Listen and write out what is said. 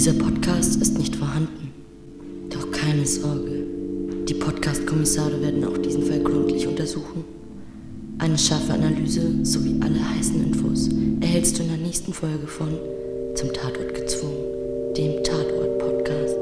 Dieser Podcast ist nicht vorhanden. Doch keine Sorge. Die Podcast-Kommissare werden auch diesen Fall gründlich untersuchen. Eine scharfe Analyse sowie alle heißen Infos erhältst du in der nächsten Folge von Zum Tatort gezwungen, dem Tatort-Podcast.